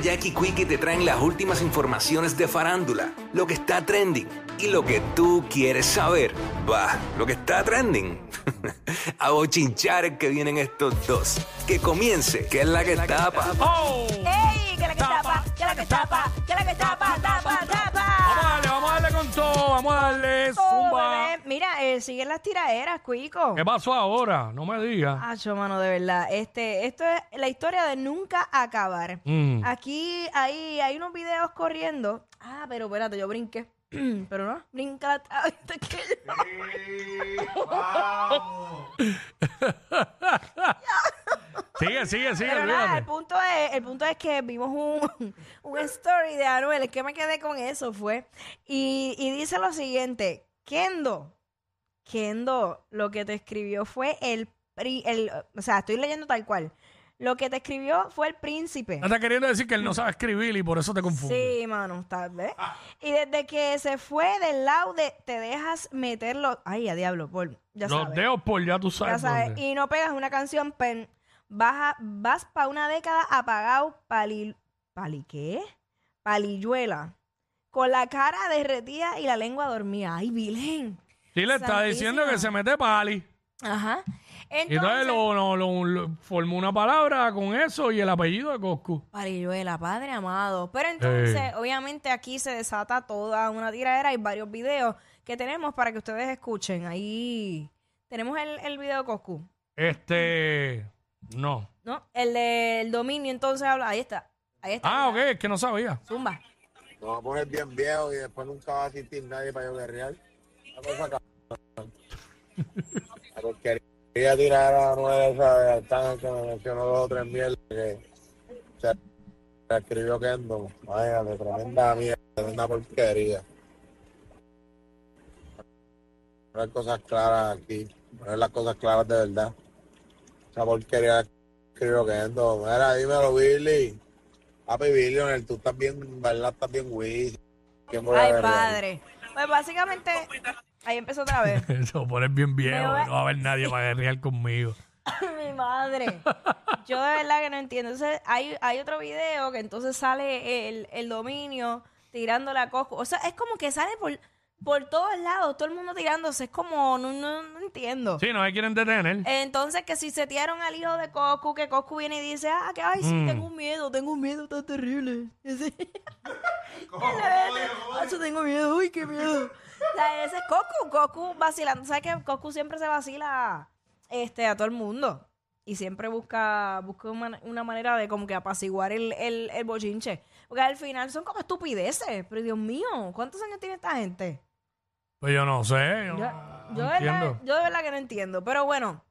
Jackie Quickie te traen las últimas informaciones de farándula, lo que está trending y lo que tú quieres saber. Va, lo que está trending. A bochinchar que vienen estos dos. Que comience, que es la que tapa. ¡Oh! ¡Ey! Que la que tapa, que la que tapa, que la que tapa, tapa. Con todo, vamos a darle zumba. bebé. Mira, eh, siguen las tiraderas, Cuico. ¿Qué pasó ahora? No me digas. Acho, mano, de verdad. Este, esto es la historia de nunca acabar. Mm. Aquí hay, hay unos videos corriendo. Ah, pero espérate, yo brinqué. pero no, brinca la tabla que yo. Sigue, sigue, sigue, Pero nada, el punto es, el punto es que vimos un, un story de Anuel, es que me quedé con eso fue. Y, y dice lo siguiente, Kendo, Kendo, lo que te escribió fue el, pri- el, o sea, estoy leyendo tal cual. Lo que te escribió fue el príncipe. Está queriendo decir que él no sabe escribir y por eso te confunde. Sí, mano, tal vez. Y desde que se fue del lado de te dejas meterlo, ay, a diablo, por, ya Los sabes. dedos por ya tú Ya sabes. sabes, dónde. y no pegas una canción, pen, vas, vas para una década apagado, pali, pali, ¿qué? Palilluela, con la cara derretida y la lengua dormida. Ay, Vilén. Sí, le está diciendo que se mete pali. Ajá. Y entonces Entonces, lo, lo- lo- lo- formó una palabra con eso y el apellido de Coscu. Palilluela, padre amado. Pero entonces, Eh. obviamente aquí se desata toda una tiradera. Hay varios videos que tenemos para que ustedes escuchen. Ahí tenemos el, el video de Coscu, Este. No. ¿no? El del dominio, entonces habla. Ahí está. Ahí está. Ah, ok, es que no sabía. Zumba. Nos vamos a poner bien viejo y después nunca va a asistir nadie para yo guerrear. Una cosa cabrón. La porquería tirar a la nueva esa de Arcángel que me mencionó dos o tres mierdas que se se escribió Kendo. Vaya, de tremenda mierda, tremenda porquería. Poner cosas claras aquí, poner las cosas claras de verdad. Esa porquería Kendo. Mira, dímelo, Billy. Papi Billionaire, tú estás bien, ¿verdad? Estás bien Wiz. ¿Quién voy a Ay, padre. Pues básicamente, ahí empezó otra vez. Eso, poner bien viejo. No va a haber nadie para guerrear conmigo. Mi madre. Yo de verdad que no entiendo. Entonces, hay, hay otro video que entonces sale el, el dominio tirando la Coscu. O sea, es como que sale por, por todos lados, todo el mundo tirándose. Es como, no, no, no entiendo. Sí, no me quieren detener. Entonces, que si setearon al hijo de Coscu, que Coscu viene y dice, ah, que ay, sí, Mm. tengo un miedo, tengo un miedo tan terrible. Ese- Ah, yo tengo miedo, uy, qué miedo. O sea, ese es Coscu, Coscu vacilando. ¿Sabes que Coscu siempre se vacila este, a todo el mundo? Y siempre busca, busca una, una manera de como que apaciguar el, el, el bochinche. Porque al final son como estupideces. Pero Dios mío, ¿cuántos años tiene esta gente? Pues yo no sé. Yo, Yo, no yo de verdad, entiendo. yo de verdad que no entiendo. Pero bueno,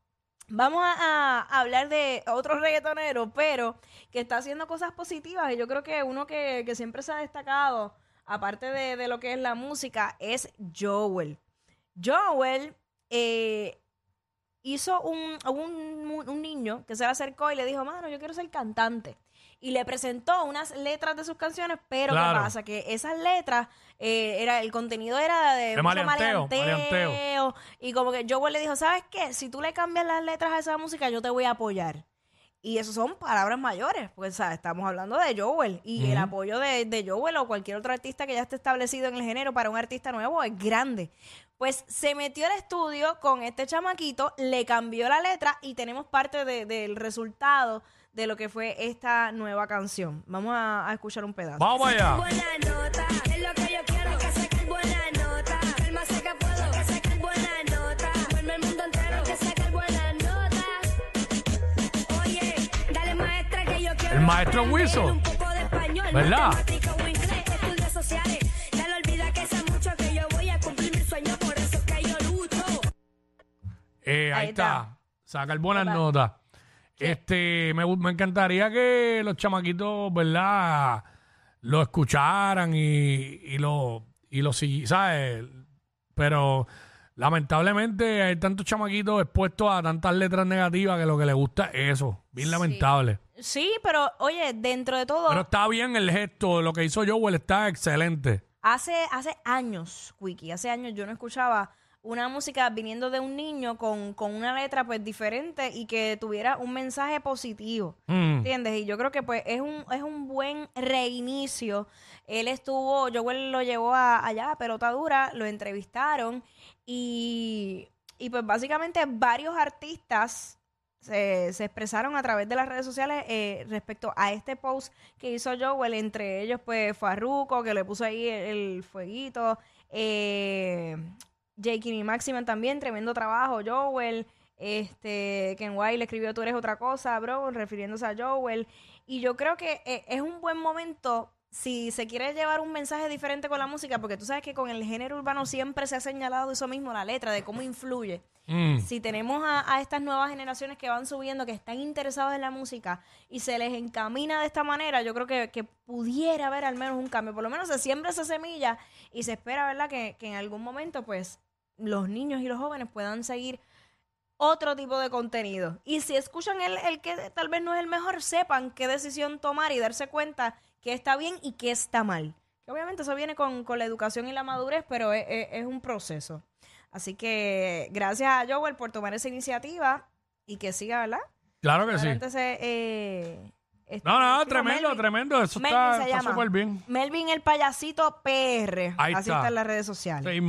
vamos a, a hablar de otro reggaetonero, pero que está haciendo cosas positivas. Y yo creo que uno que, que siempre se ha destacado, aparte de, de lo que es la música, es Joel. Joel eh, hizo un, un, un niño que se le acercó y le dijo, mano, yo quiero ser cantante. Y le presentó unas letras de sus canciones, pero Claro. ¿qué pasa? Que esas letras, eh, era el contenido era de, De mucho maleanteo, maleanteo, maleanteo. Y como que Joel le dijo, ¿sabes qué? Si tú le cambias las letras a esa música, yo te voy a apoyar. Y eso son palabras mayores, pues ¿sabes? estamos hablando de Joel. Y el apoyo de, de Joel o cualquier otro artista que ya esté establecido en el género para un artista nuevo es grande. Pues se metió al estudio con este chamaquito, le cambió la letra y tenemos parte de- del resultado de lo que fue esta nueva canción. Vamos a, a escuchar un pedazo. Vamos allá. buena nota. Es lo que yo quiero, que saques buena nota. El más sé que puedo, que saques buena nota. Vuelve el mundo entero, que saques buena nota. Oye, dale maestra que yo quiero. El maestro aprender Wiso. Un poco de español, ¿Verdad? Eh, ahí, Ahí está. está. Sacar buenas notas. Este, me, me encantaría que los chamaquitos, ¿verdad? Lo escucharan y, y lo, y lo ¿sabes? Pero lamentablemente hay tantos chamaquitos expuestos a tantas letras negativas que lo que les gusta es eso. Bien lamentable. Sí, pero oye, dentro de todo, Pero está bien el gesto, lo que hizo Joel está excelente. hace, hace años, Wiki, hace años yo no escuchaba una música viniendo de un niño con, con una letra pues diferente y que tuviera un mensaje positivo. Mm. ¿Entiendes? Y yo creo que pues es un, es un buen reinicio. Él estuvo, Joel lo llevó a, allá a Pelota Dura, lo entrevistaron y, y pues básicamente varios artistas se, se expresaron a través de las redes sociales eh, respecto a este post que hizo Joel, entre ellos pues Farruko, que le puso ahí el, el fueguito, eh, Jake y Maximan también, tremendo trabajo, Joel, este, Ken White le escribió tú eres otra cosa, bro, refiriéndose a Joel, y yo creo que eh, es un buen momento si se quiere llevar un mensaje diferente con la música, porque tú sabes que con el género urbano siempre se ha señalado eso mismo, la letra, de cómo influye Mm. si tenemos a, a estas nuevas generaciones que van subiendo, que están interesados en la música y se les encamina de esta manera, yo creo que, que pudiera haber al menos un cambio. Por lo menos se siembra esa semilla y se espera, ¿verdad?, que, que en algún momento, pues, los niños y los jóvenes puedan seguir otro tipo de contenido. Y si escuchan el, el que tal vez no es el mejor, sepan qué decisión tomar y darse cuenta que está bien y que está mal. Que obviamente eso viene con, con la educación y la madurez, pero es, es- es un proceso. Así que gracias a Joel por tomar esa iniciativa y que siga, ¿verdad? Claro que sí. Eh, este No, no, tremendo, Melvin. tremendo. Eso Melvin está súper bien. Melvin el payasito PR. Ahí Así está. está en las redes sociales. Sí.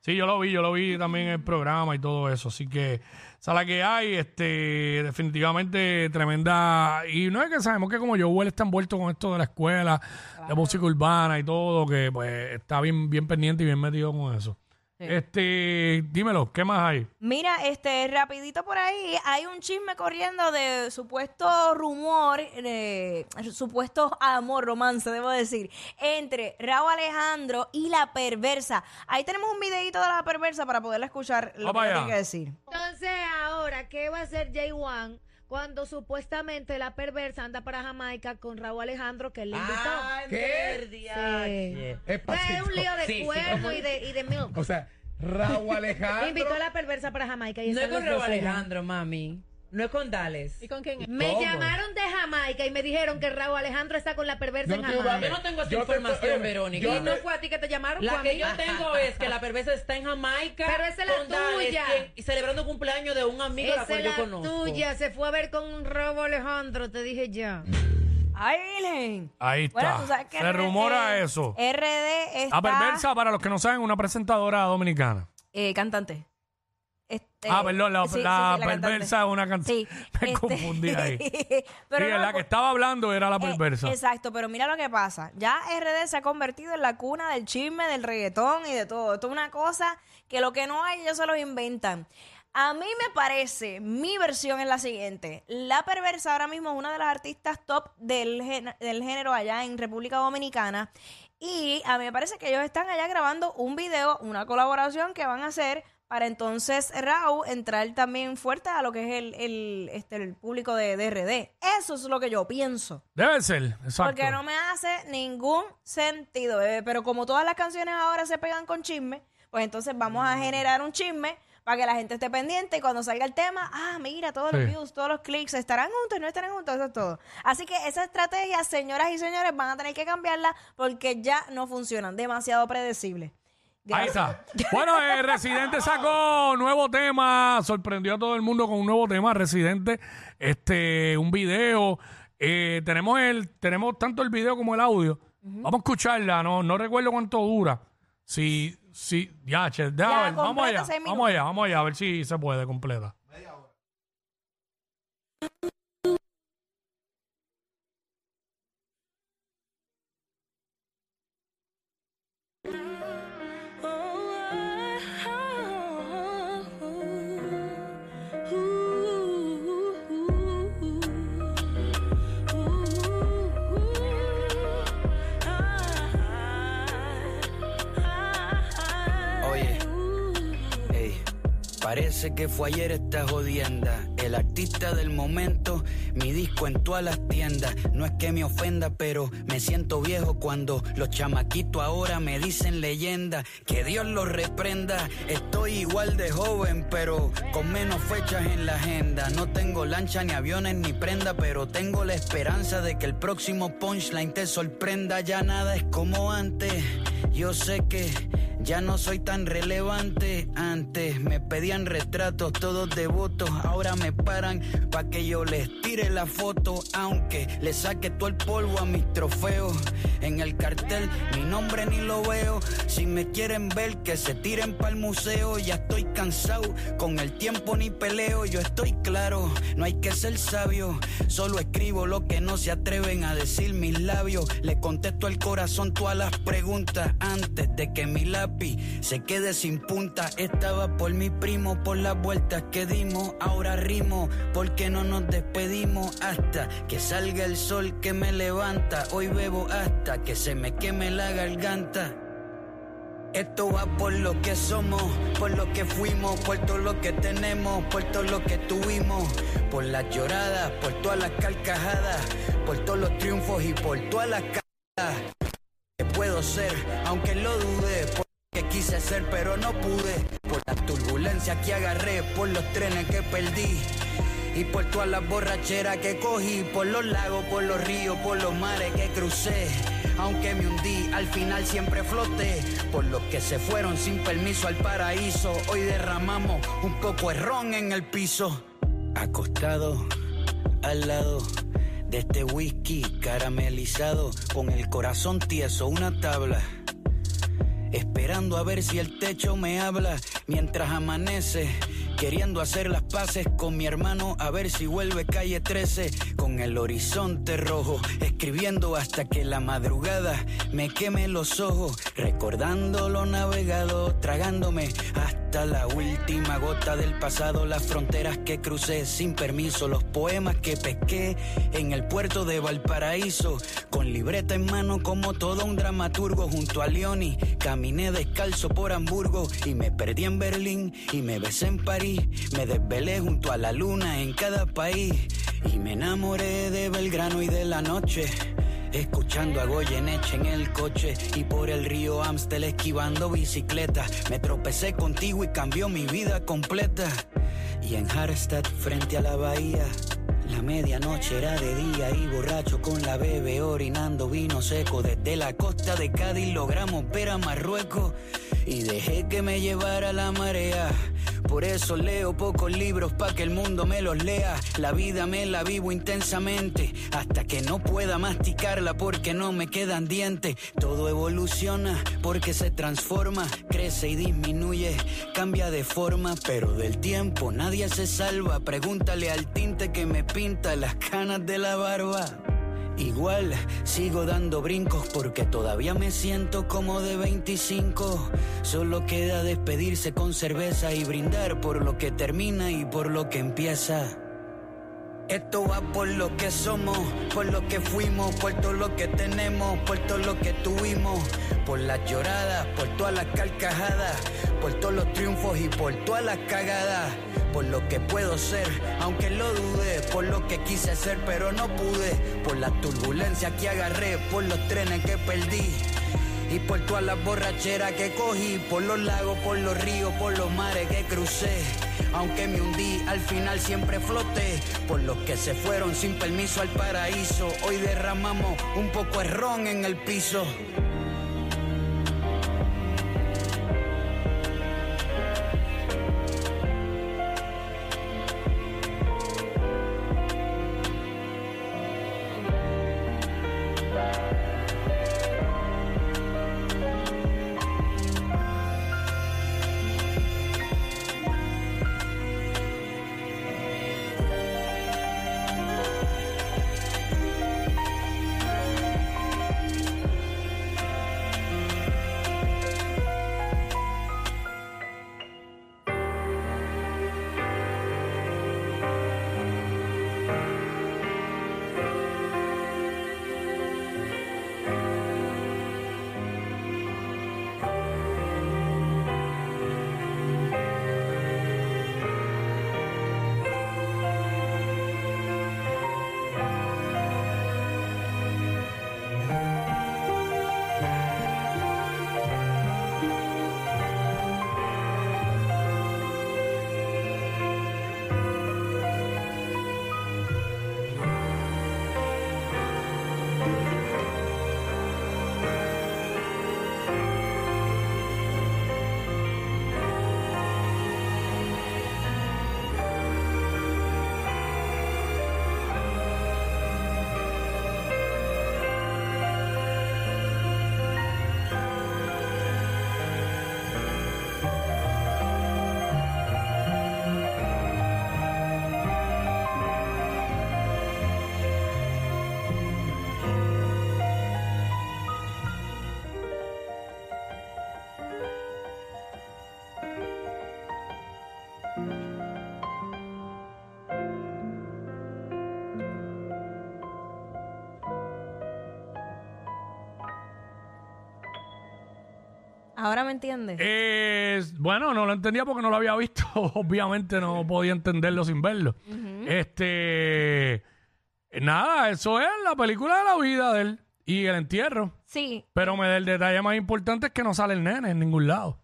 Sí, yo lo vi, yo lo vi también en el programa y todo eso. Así que, esa es la que hay, este, definitivamente tremenda. Y no es que sabemos que como Joel está envuelto con esto de la escuela, de música urbana y todo, que pues está bien, bien pendiente y bien metido con eso. Este, dímelo, ¿qué más hay? Mira, este, rapidito por ahí, hay un chisme corriendo de supuesto rumor, eh, supuesto amor, romance, debo decir, entre Raúl Alejandro y la perversa. Ahí tenemos un videito de la perversa para poderla escuchar lo Vamos que allá. tiene que decir. Entonces, ahora, ¿qué va a hacer Jay Wan cuando supuestamente la perversa anda para Jamaica con Raúl Alejandro, que él le invitó? ¿Qué? Sí. Es Pues es un lío de cuerno y de, y de milk. O sea, Raúl Alejandro. Invitó a la perversa para Jamaica. Y No es con Raúl. Alejandro, mami. No es con Dales. ¿Y con quién? Me ¿Cómo? llamaron de Jamaica y me dijeron que Raúl Alejandro está con la perversa en Jamaica. Yo no tengo esa Yo te- información, oye, Verónica. yo ¿Y no fue a ti que te llamaron? La a que mí. yo tengo es que la perversa está en Jamaica. Pero esa es la con Dales, tuya. quien- y celebrando cumpleaños de un amigo a la Esa cual es yo la conozco. tuya. Se fue a ver con Raúl Alejandro, te dije ya. ¡Ay, Virgen! Ahí está. Bueno, tú sabes que Se RD rumora eso. RD está... La perversa, para los que no saben, una presentadora dominicana. eh, cantante. Este, ah, perdón, la, sí, sí, la sí, cantante. perversa es una canción. Sí. Me este- confundí ahí. pero no, la que estaba hablando era la Eh, perversa. exacto, pero mira lo que pasa. Ya RD se ha convertido en la cuna del chisme, del reggaetón y de todo. Esto es una cosa que lo que no hay ellos se los inventan. A mí me parece, mi versión es la siguiente. La perversa ahora mismo es una de las artistas top del, del género allá en República Dominicana. Y a mí me parece que ellos están allá grabando un video, una colaboración que van a hacer para entonces Raúl entrar también fuerte a lo que es el, el, este, el público de, de RD. Eso es lo que yo pienso. Debe ser, exacto. Porque no me hace ningún sentido, bebé. Pero como todas las canciones ahora se pegan con chisme, pues entonces vamos a generar un chisme para que la gente esté pendiente y cuando salga el tema, ah, mira, todos los Sí. views, todos los clics, estarán juntos, no estarán juntos, eso es todo. Así que esa estrategia, señoras y señores, van a tener que cambiarla porque ya no funcionan, demasiado predecible. Ahí está. Bueno, eh, Residente sacó nuevo tema, sorprendió a todo el mundo con un nuevo tema, Residente, este, un video. Eh, tenemos el, tenemos tanto el video como el audio. Vamos a escucharla, no, no recuerdo cuánto dura. Si, si, ya, che, déjame Ya, ver, vamos completa allá, seis minutos. vamos allá, vamos allá, a ver si se puede completa. Que fue ayer esta jodienda. El artista del momento, mi disco en todas las tiendas. No es que me ofenda, pero me siento viejo cuando los chamaquitos ahora me dicen leyenda. Que Dios los reprenda. Estoy igual de joven, pero con menos fechas en la agenda. No tengo lancha, ni aviones, ni prenda, pero tengo la esperanza de que el próximo punchline te sorprenda. Ya nada es como antes. Yo sé que Ya no soy tan relevante. Antes me pedían retratos, todos devotos. Ahora me paran pa' que yo les tire la foto. Aunque le saque todo el polvo a mis trofeos. En el cartel mi nombre ni lo veo. Si me quieren ver, que se tiren pa'l museo. Ya estoy cansado, con el tiempo ni peleo. Yo estoy claro, no hay que ser sabio. Solo escribo lo que no se atreven a decir mis labios. Le contesto al corazón todas las preguntas antes de que mi lápiz se quede sin punta. Estaba por mi primo, por las vueltas que dimos. Ahora rimo, porque no nos despedimos hasta que salga el sol que me levanta. Hoy bebo hasta que se me queme la garganta. Esto va por lo que somos, por lo que fuimos, por todo lo que tenemos, por todo lo que tuvimos, por las lloradas, por todas las carcajadas, por todos los triunfos y por todas las cagadas que puedo ser, aunque lo dudé, por quise ser pero no pude, por las turbulencias que agarré, por los trenes que perdí. Y por todas las borracheras que cogí, por los lagos, por los ríos, por los mares que crucé. Aunque me hundí, al final siempre floté. Por los que se fueron sin permiso al paraíso, hoy derramamos un poco ron en el piso. Acostado al lado de este whisky caramelizado, con el corazón tieso, una tabla. Esperando a ver si el techo me habla mientras amanece. Queriendo hacer las paces con mi hermano a ver si vuelve calle 13 con el horizonte rojo, escribiendo hasta que la madrugada me queme los ojos, recordando lo navegado, tragándome hasta la última gota del pasado, las fronteras que crucé sin permiso, los poemas que pesqué en el puerto de Valparaíso, con libreta en mano como todo un dramaturgo junto a Leoni, caminé descalzo por Hamburgo y me perdí en Berlín y me besé en París, me desvelé junto a la luna en cada país y me enamoré de Belgrano y de la noche. Escuchando a Goyeneche en el coche y por el río Amstel esquivando bicicleta. Me tropecé contigo y cambió mi vida completa. Y en Harstad, frente a la bahía, la medianoche era de día y borracho con la bebé orinando vino seco. Desde la costa de Cádiz logramos ver a Marruecos y dejé que me llevara la marea. Por eso leo pocos libros pa' que el mundo me los lea. La vida me la vivo intensamente hasta que no pueda masticarla porque no me quedan dientes. Todo evoluciona porque se transforma, crece y disminuye, cambia de forma, pero del tiempo nadie se salva. Pregúntale al tinte que me pinta las canas de la barba. Igual sigo dando brincos porque todavía me siento como de 25. Solo queda despedirse con cerveza y brindar por lo que termina y por lo que empieza. Esto va por lo que somos, por lo que fuimos, por todo lo que tenemos, por todo lo que tuvimos, por las lloradas, por todas las carcajadas, por todos los triunfos y por todas las cagadas, por lo que puedo ser, aunque lo dudé, por lo que quise ser pero no pude, por las turbulencias que agarré, por los trenes que perdí. Y por todas las borracheras que cogí, por los lagos, por los ríos, por los mares que crucé. Aunque me hundí, al final siempre floté. Por los que se fueron sin permiso al paraíso. Hoy derramamos un poco de ron en el piso. Ahora me entiendes. Eh, bueno, no lo entendía porque no lo había visto. Obviamente no podía entenderlo sin verlo. Este. Nada, eso es la película de la vida de él y el entierro. sí. Pero me el detalle más importante es que no sale el nene en ningún lado.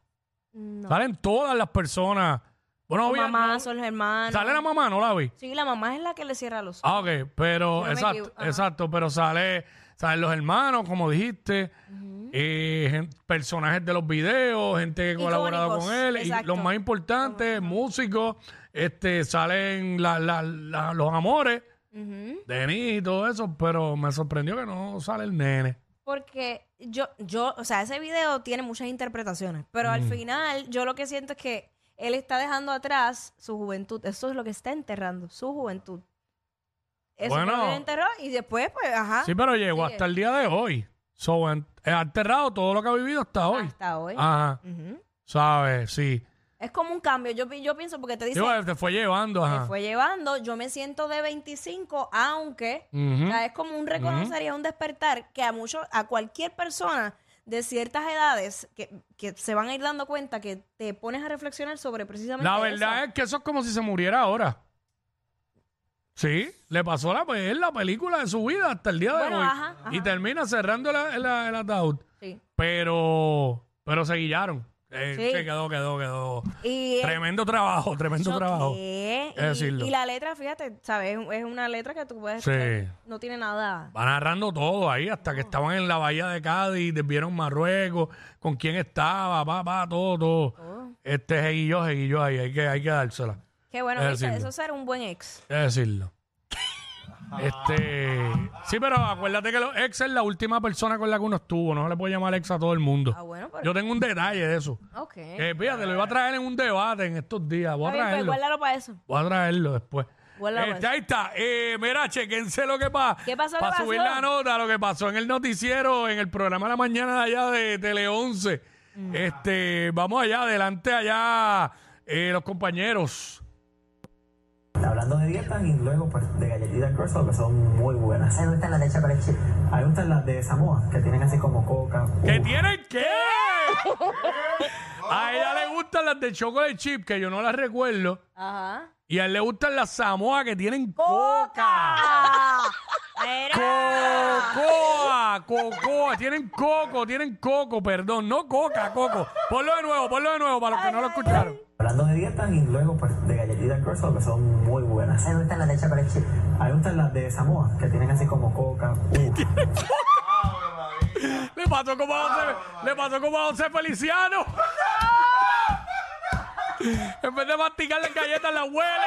No. Salen todas las personas. Bueno, Su obvia- mamá, no- son los hermanos. sale la mamá, no la vi. Sí, la mamá es la que le cierra los ojos. Ah, ok, pero no exacto, exacto, pero sale, salen los hermanos, como dijiste, eh, gen- personajes de los videos, gente que ha colaborado Icónicos, con él, y exacto. los más importantes, músicos, este, salen la- la- la- los amores. Denis y todo eso, pero me sorprendió que no sale el nene. Porque yo, yo, o sea, ese video tiene muchas interpretaciones, pero al Mm. final yo lo que siento es que él está dejando atrás su juventud. Eso es lo que está enterrando, su juventud. Eso Bueno. fue lo que él enterró y después, pues, ajá. Sí, pero llegó hasta el día de hoy. So, en- ha enterrado todo lo que ha vivido hasta hoy. Hasta hoy. Ajá, Ujú. ¿sabes? Sí. Es como un cambio. Yo, pi- yo pienso porque te dice, Digo, te fue llevando, me ajá. fue llevando, yo me siento de 25, aunque Ujú. o sea, es como un reconocer y un despertar que a muchos, a cualquier persona de ciertas edades que, que se van a ir dando cuenta que te pones a reflexionar sobre precisamente La verdad eso. es que eso es como si se muriera ahora. Sí, le pasó la, es la película de su vida hasta el día de Bueno, hoy. ajá, ajá. Y termina cerrando la- la- el ataúd. Sí. Pero, pero se guillaron. Eh, Sí. se quedó, quedó, quedó. Y, eh, Tremendo trabajo, tremendo trabajo. Y, que decirlo. y la letra, fíjate, ¿sabes? Es- Es una letra que tú puedes... Sí. No tiene nada... Va narrando todo ahí hasta que estaban en la bahía de Cádiz, vieron Marruecos, con quién estaba, pa, pa, todo, todo. todo. Este seguillo, seguillo ahí, hay que, hay que dársela. Qué bueno, Es eso será un buen ex. Que decirlo. Este, sí, pero acuérdate que los ex es la última persona con la que uno estuvo, no se le puede llamar ex a todo el mundo. Ah, bueno, pero... Yo tengo un detalle de eso. Ok. Que fíjate, lo iba a traer en un debate en estos días. Voy a Está bien, pues traerlo. guárdalo para eso. Voy a traerlo después. Guárdalo Este, ahí está. Eh, mira, chequense lo que pasa. ¿Qué pasó, Para subir la nota, lo que pasó en el noticiero, en el programa de la mañana de allá de Tele 11. Mm. Este, vamos allá, adelante allá, eh, los compañeros. Hablando de dietas y luego pues de galletitas croissant que son muy buenas. A mí me gustan las de chocolate chip. A mí me gustan las de Samoa, que tienen así como coca. ¿Qué Uh, tienen qué? A ella le gustan las de chocolate chip, que yo no las recuerdo. Ajá. Y a él le gustan las Samoa que tienen coca. ¡Ah! Mira. Cocoa, tienen coco, tienen coco, perdón, no coca, coco. Ponlo de nuevo, ponlo de nuevo para los que no lo escucharon. Hablando de dietas y luego pues de galletitas croissant que son muy buenas. A mí me gustan las de chocolate chip. A mí me gustan las de Samoa, que tienen así como coca. Uh. Le pasó como a José, le pasó como a José Feliciano. En vez de masticar las galletas, las huele.